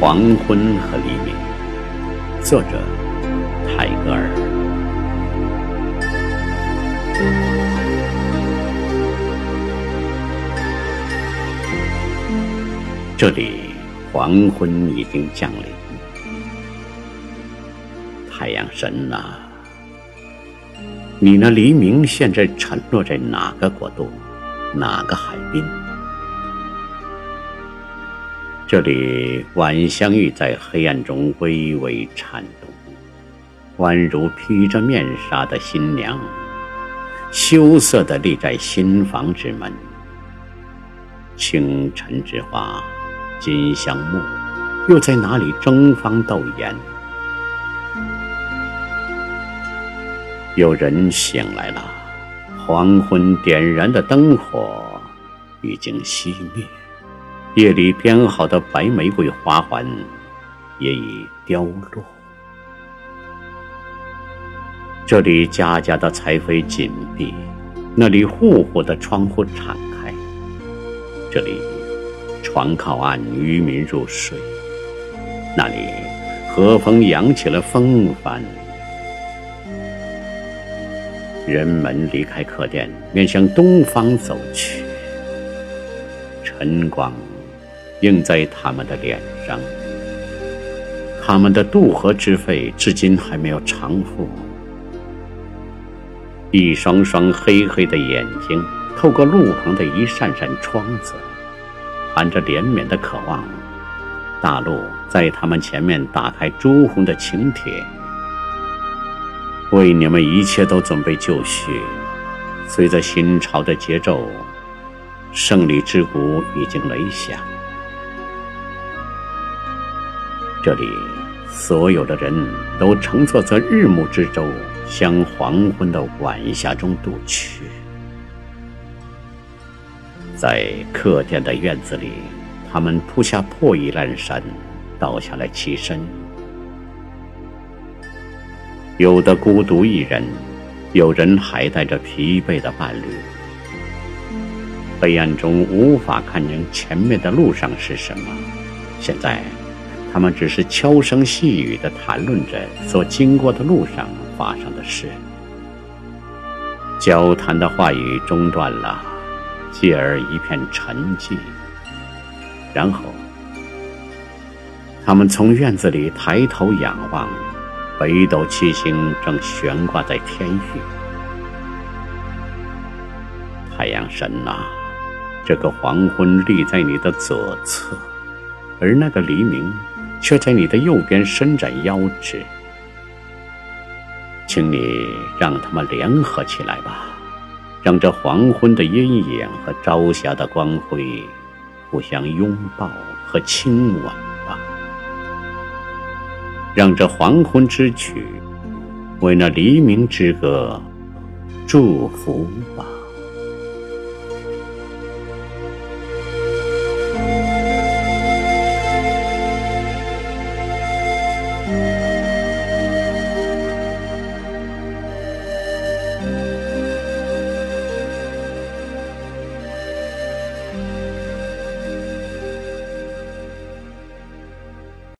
黄昏和黎明，作者泰戈尔。这里黄昏已经降临，太阳神呐，你那黎明现在沉落在哪个国度，哪个海滨？这里，晚香玉在黑暗中微微颤动，宛如披着面纱的新娘，羞涩地立在新房之门。清晨之花，金香木，又在哪里争芳斗艳？有人醒来了，黄昏点燃的灯火已经熄灭。夜里编好的白玫瑰花环也已凋落。这里家家的财扉紧闭，那里户户的窗户敞开。这里船靠岸，渔民入睡；那里和风扬起了风帆。人们离开客店，面向东方走去。晨光。映在他们的脸上，他们的渡河之费至今还没有偿付。一双双黑黑的眼睛，透过路旁的一扇扇窗子，含着怜悯的渴望。大陆在他们前面打开朱红的请帖，为你们一切都准备就绪。随着新潮的节奏，胜利之鼓已经擂响。这里，所有的人都乘坐着日暮之舟，向黄昏的晚霞中渡去。在客店的院子里，他们铺下破衣烂衫，倒下来栖身。有的孤独一人，有人还带着疲惫的伴侣。黑暗中无法看清前面的路上是什么。现在。他们只是悄声细语地谈论着所经过的路上发生的事，交谈的话语中断了，继而一片沉寂。然后，他们从院子里抬头仰望，北斗七星正悬挂在天域。太阳神呐，这个黄昏立在你的左侧，而那个黎明。却在你的右边伸展腰肢，请你让他们联合起来吧，让这黄昏的阴影和朝霞的光辉互相拥抱和亲吻吧，让这黄昏之曲为那黎明之歌祝福吧。